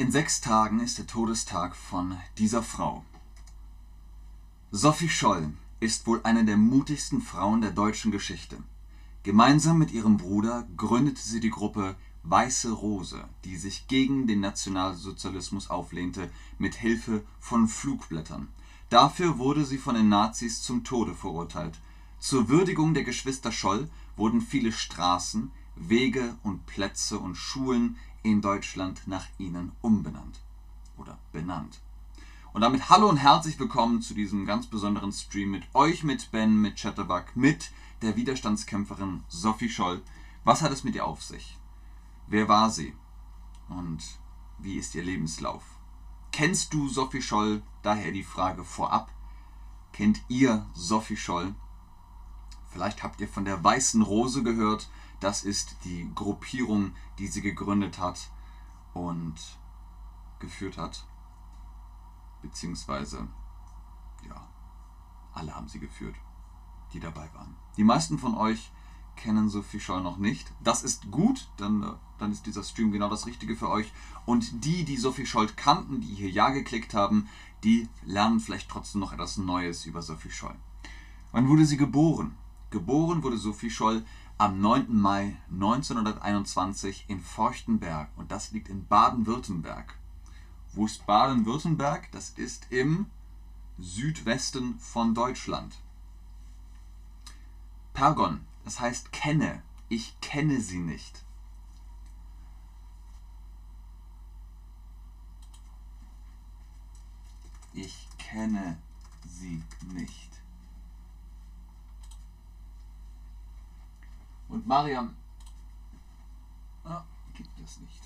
In sechs Tagen ist der Todestag von dieser Frau. Sophie Scholl ist wohl eine der mutigsten Frauen der deutschen Geschichte. Gemeinsam mit ihrem Bruder gründete sie die Gruppe Weiße Rose, die sich gegen den Nationalsozialismus auflehnte, mit Hilfe von Flugblättern. Dafür wurde sie von den Nazis zum Tode verurteilt. Zur Würdigung der Geschwister Scholl wurden viele Straßen, Wege und Plätze und Schulen in Deutschland nach ihnen umbenannt oder benannt. Und damit hallo und herzlich willkommen zu diesem ganz besonderen Stream mit euch, mit Ben, mit Chatterbug, mit der Widerstandskämpferin Sophie Scholl. Was hat es mit ihr auf sich? Wer war sie? Und wie ist ihr Lebenslauf? Kennst du Sophie Scholl? Daher die Frage vorab. Kennt ihr Sophie Scholl? Vielleicht habt ihr von der Weißen Rose gehört. Das ist die Gruppierung, die sie gegründet hat und geführt hat. Beziehungsweise, ja, alle haben sie geführt, die dabei waren. Die meisten von euch kennen Sophie Scholl noch nicht. Das ist gut, dann, äh, dann ist dieser Stream genau das Richtige für euch. Und die, die Sophie Scholl kannten, die hier Ja geklickt haben, die lernen vielleicht trotzdem noch etwas Neues über Sophie Scholl. Wann wurde sie geboren? Geboren wurde Sophie Scholl am 9. Mai 1921 in Forchtenberg und das liegt in Baden-Württemberg. Wo ist Baden-Württemberg? Das ist im Südwesten von Deutschland. Pergon, das heißt kenne. Ich kenne sie nicht. Ich kenne sie nicht. Und Mariam ah, gibt es nicht.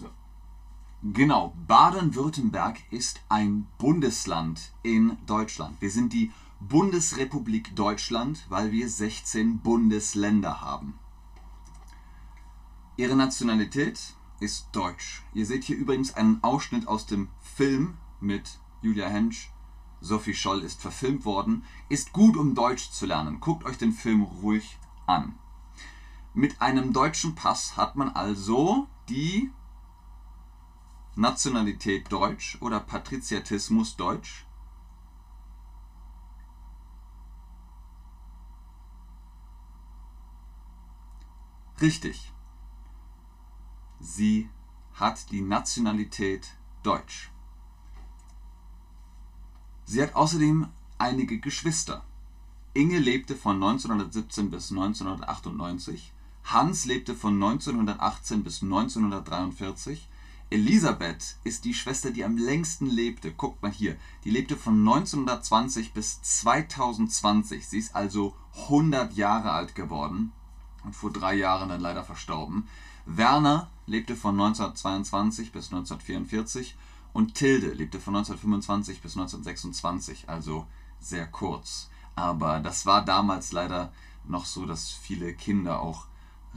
So. Genau, Baden-Württemberg ist ein Bundesland in Deutschland. Wir sind die Bundesrepublik Deutschland, weil wir 16 Bundesländer haben. Ihre Nationalität ist deutsch. Ihr seht hier übrigens einen Ausschnitt aus dem Film mit Julia Hensch. Sophie Scholl ist verfilmt worden. Ist gut, um Deutsch zu lernen. Guckt euch den Film ruhig an. Mit einem deutschen Pass hat man also die Nationalität Deutsch oder Patriziatismus Deutsch. Richtig. Sie hat die Nationalität Deutsch. Sie hat außerdem einige Geschwister. Inge lebte von 1917 bis 1998, Hans lebte von 1918 bis 1943, Elisabeth ist die Schwester, die am längsten lebte. Guckt mal hier, die lebte von 1920 bis 2020. Sie ist also 100 Jahre alt geworden und vor drei Jahren dann leider verstorben. Werner lebte von 1922 bis 1944 und Tilde lebte von 1925 bis 1926, also sehr kurz. Aber das war damals leider noch so, dass viele Kinder auch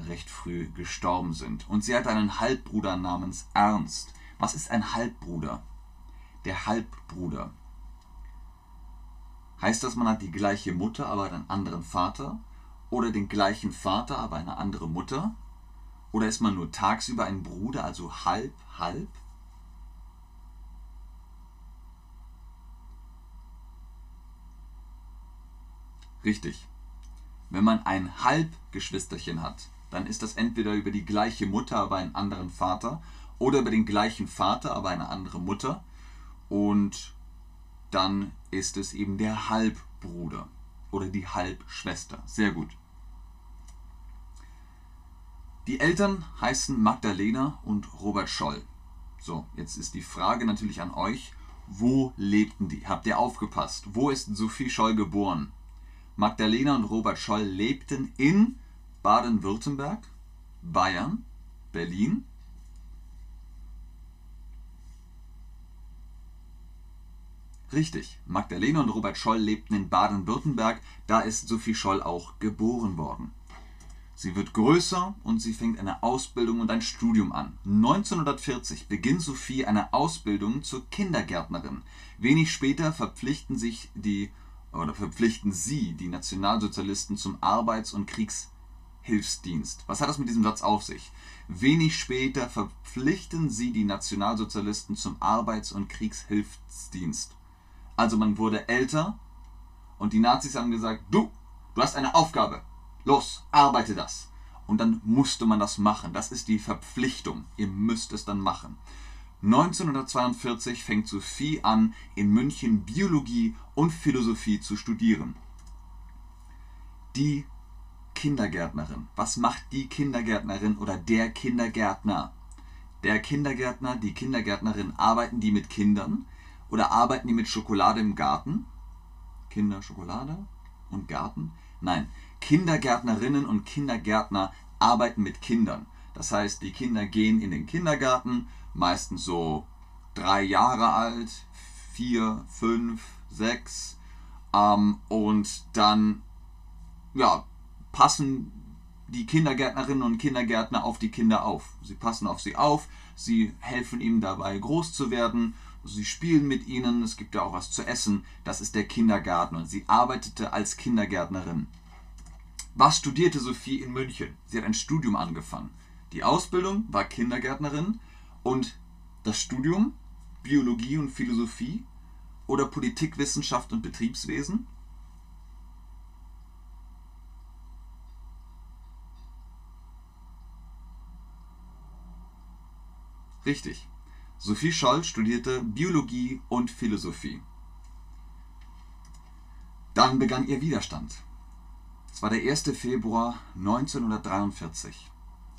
recht früh gestorben sind. Und sie hat einen Halbbruder namens Ernst. Was ist ein Halbbruder? Der Halbbruder. Heißt das, man hat die gleiche Mutter, aber einen anderen Vater? Oder den gleichen Vater, aber eine andere Mutter? Oder ist man nur tagsüber ein Bruder, also halb, halb? Richtig. Wenn man ein Halbgeschwisterchen hat, dann ist das entweder über die gleiche Mutter, aber einen anderen Vater, oder über den gleichen Vater, aber eine andere Mutter. Und dann ist es eben der Halbbruder oder die Halbschwester. Sehr gut. Die Eltern heißen Magdalena und Robert Scholl. So, jetzt ist die Frage natürlich an euch, wo lebten die? Habt ihr aufgepasst? Wo ist Sophie Scholl geboren? Magdalena und Robert Scholl lebten in Baden-Württemberg, Bayern, Berlin, Richtig, Magdalena und Robert Scholl lebten in Baden-Württemberg, da ist Sophie Scholl auch geboren worden. Sie wird größer und sie fängt eine Ausbildung und ein Studium an. 1940 beginnt Sophie eine Ausbildung zur Kindergärtnerin. Wenig später verpflichten sich die oder verpflichten sie die Nationalsozialisten zum Arbeits- und Kriegshilfsdienst. Was hat das mit diesem Satz auf sich? Wenig später verpflichten sie die Nationalsozialisten zum Arbeits- und Kriegshilfsdienst. Also man wurde älter und die Nazis haben gesagt, du, du hast eine Aufgabe. Los, arbeite das. Und dann musste man das machen. Das ist die Verpflichtung. Ihr müsst es dann machen. 1942 fängt Sophie an, in München Biologie und Philosophie zu studieren. Die Kindergärtnerin. Was macht die Kindergärtnerin oder der Kindergärtner? Der Kindergärtner, die Kindergärtnerin, arbeiten die mit Kindern oder arbeiten die mit Schokolade im Garten? Kinder, Schokolade und Garten? Nein, Kindergärtnerinnen und Kindergärtner arbeiten mit Kindern. Das heißt, die Kinder gehen in den Kindergarten, meistens so drei Jahre alt, vier, fünf, sechs, ähm, und dann ja, passen die Kindergärtnerinnen und Kindergärtner auf die Kinder auf. Sie passen auf sie auf, sie helfen ihnen dabei groß zu werden, sie spielen mit ihnen, es gibt ja auch was zu essen. Das ist der Kindergarten und sie arbeitete als Kindergärtnerin. Was studierte Sophie in München? Sie hat ein Studium angefangen. Die Ausbildung war Kindergärtnerin und das Studium Biologie und Philosophie oder Politikwissenschaft und Betriebswesen Richtig. Sophie Scholl studierte Biologie und Philosophie. Dann begann ihr Widerstand. Es war der 1. Februar 1943.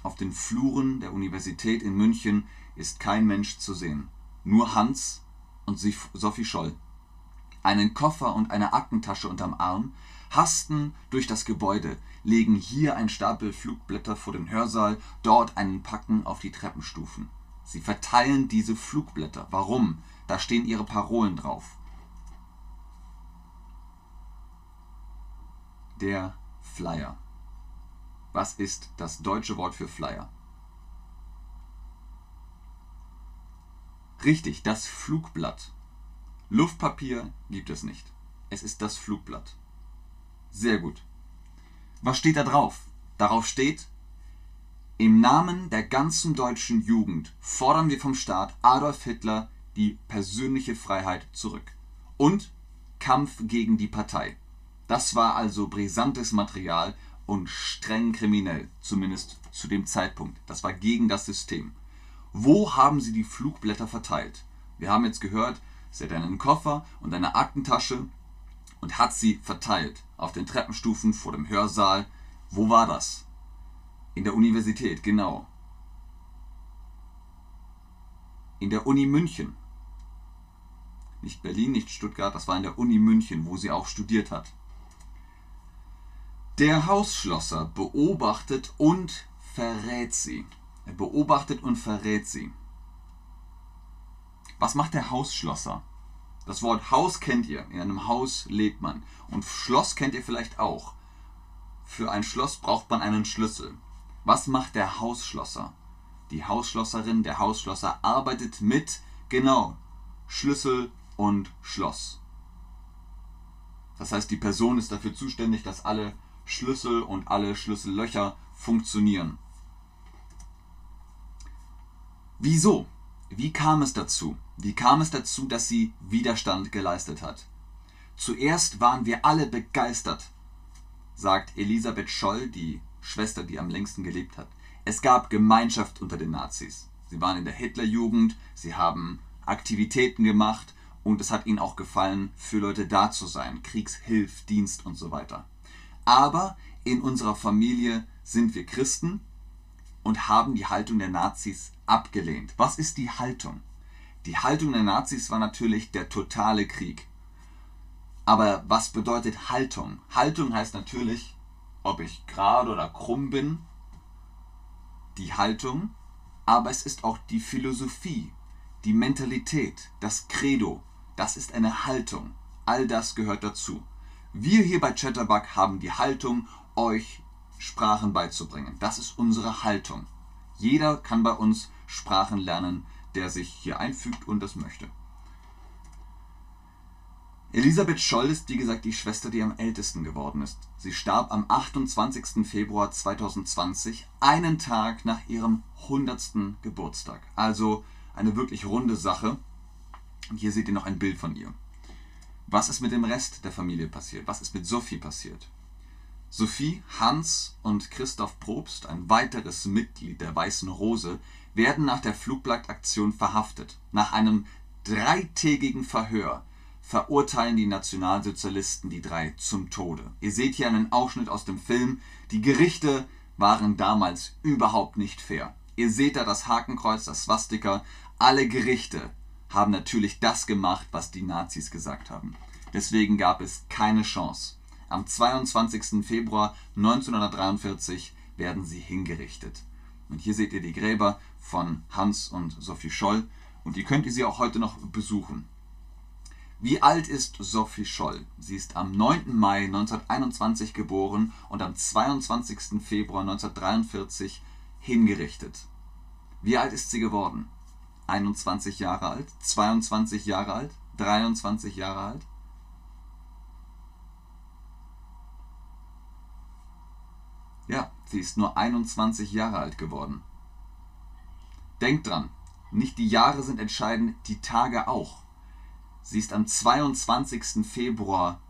Auf den Fluren der Universität in München ist kein Mensch zu sehen. Nur Hans und Sophie Scholl. Einen Koffer und eine Aktentasche unterm Arm, hasten durch das Gebäude, legen hier ein Stapel Flugblätter vor den Hörsaal, dort einen Packen auf die Treppenstufen. Sie verteilen diese Flugblätter. Warum? Da stehen ihre Parolen drauf. Der Flyer. Was ist das deutsche Wort für Flyer? Richtig, das Flugblatt. Luftpapier gibt es nicht. Es ist das Flugblatt. Sehr gut. Was steht da drauf? Darauf steht im Namen der ganzen deutschen Jugend fordern wir vom Staat Adolf Hitler die persönliche Freiheit zurück. Und Kampf gegen die Partei. Das war also brisantes Material und streng kriminell, zumindest zu dem Zeitpunkt. Das war gegen das System. Wo haben sie die Flugblätter verteilt? Wir haben jetzt gehört, sie hat einen Koffer und eine Aktentasche und hat sie verteilt auf den Treppenstufen vor dem Hörsaal. Wo war das? In der Universität, genau. In der Uni München. Nicht Berlin, nicht Stuttgart, das war in der Uni München, wo sie auch studiert hat. Der Hausschlosser beobachtet und verrät sie. Er beobachtet und verrät sie. Was macht der Hausschlosser? Das Wort Haus kennt ihr. In einem Haus lebt man. Und Schloss kennt ihr vielleicht auch. Für ein Schloss braucht man einen Schlüssel. Was macht der Hausschlosser? Die Hausschlosserin, der Hausschlosser arbeitet mit, genau, Schlüssel und Schloss. Das heißt, die Person ist dafür zuständig, dass alle Schlüssel und alle Schlüssellöcher funktionieren. Wieso? Wie kam es dazu? Wie kam es dazu, dass sie Widerstand geleistet hat? Zuerst waren wir alle begeistert, sagt Elisabeth Scholl, die Schwester, die am längsten gelebt hat. Es gab Gemeinschaft unter den Nazis. Sie waren in der Hitlerjugend, sie haben Aktivitäten gemacht und es hat ihnen auch gefallen, für Leute da zu sein, Kriegshilf, Dienst und so weiter. Aber in unserer Familie sind wir Christen und haben die Haltung der Nazis abgelehnt. Was ist die Haltung? Die Haltung der Nazis war natürlich der totale Krieg. Aber was bedeutet Haltung? Haltung heißt natürlich, ob ich gerade oder krumm bin, die Haltung, aber es ist auch die Philosophie, die Mentalität, das Credo, das ist eine Haltung. All das gehört dazu. Wir hier bei Chatterbug haben die Haltung, euch Sprachen beizubringen. Das ist unsere Haltung. Jeder kann bei uns Sprachen lernen, der sich hier einfügt und das möchte. Elisabeth Scholl ist, wie gesagt, die Schwester, die am ältesten geworden ist. Sie starb am 28. Februar 2020, einen Tag nach ihrem 100. Geburtstag. Also eine wirklich runde Sache. Und hier seht ihr noch ein Bild von ihr. Was ist mit dem Rest der Familie passiert? Was ist mit Sophie passiert? Sophie, Hans und Christoph Probst, ein weiteres Mitglied der Weißen Rose, werden nach der Flugblattaktion verhaftet. Nach einem dreitägigen Verhör verurteilen die Nationalsozialisten die drei zum Tode. Ihr seht hier einen Ausschnitt aus dem Film. Die Gerichte waren damals überhaupt nicht fair. Ihr seht da das Hakenkreuz, das Swastika. Alle Gerichte haben natürlich das gemacht, was die Nazis gesagt haben. Deswegen gab es keine Chance. Am 22. Februar 1943 werden sie hingerichtet. Und hier seht ihr die Gräber von Hans und Sophie Scholl und die könnt ihr sie auch heute noch besuchen. Wie alt ist Sophie Scholl? Sie ist am 9. Mai 1921 geboren und am 22. Februar 1943 hingerichtet. Wie alt ist sie geworden? 21 Jahre alt, 22 Jahre alt, 23 Jahre alt? Ja, sie ist nur 21 Jahre alt geworden. Denkt dran, nicht die Jahre sind entscheidend, die Tage auch. Sie ist am 22. Februar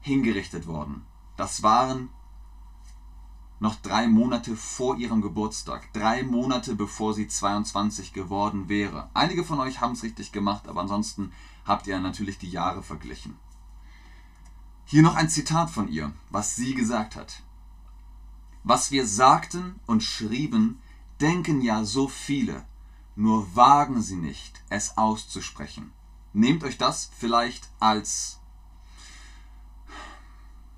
hingerichtet worden. Das waren noch drei Monate vor ihrem Geburtstag. Drei Monate bevor sie 22 geworden wäre. Einige von euch haben es richtig gemacht, aber ansonsten habt ihr natürlich die Jahre verglichen. Hier noch ein Zitat von ihr, was sie gesagt hat. Was wir sagten und schrieben, denken ja so viele, nur wagen sie nicht, es auszusprechen. Nehmt euch das vielleicht als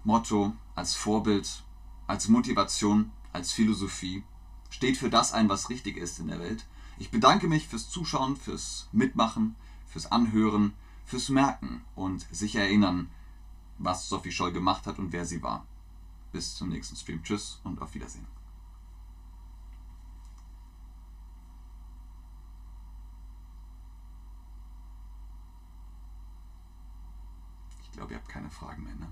Motto, als Vorbild, als Motivation, als Philosophie. Steht für das ein, was richtig ist in der Welt. Ich bedanke mich fürs Zuschauen, fürs Mitmachen, fürs Anhören, fürs Merken und sich erinnern, was Sophie Scholl gemacht hat und wer sie war. Bis zum nächsten Stream. Tschüss und auf Wiedersehen. Ich glaube, ihr habt keine Fragen mehr, ne?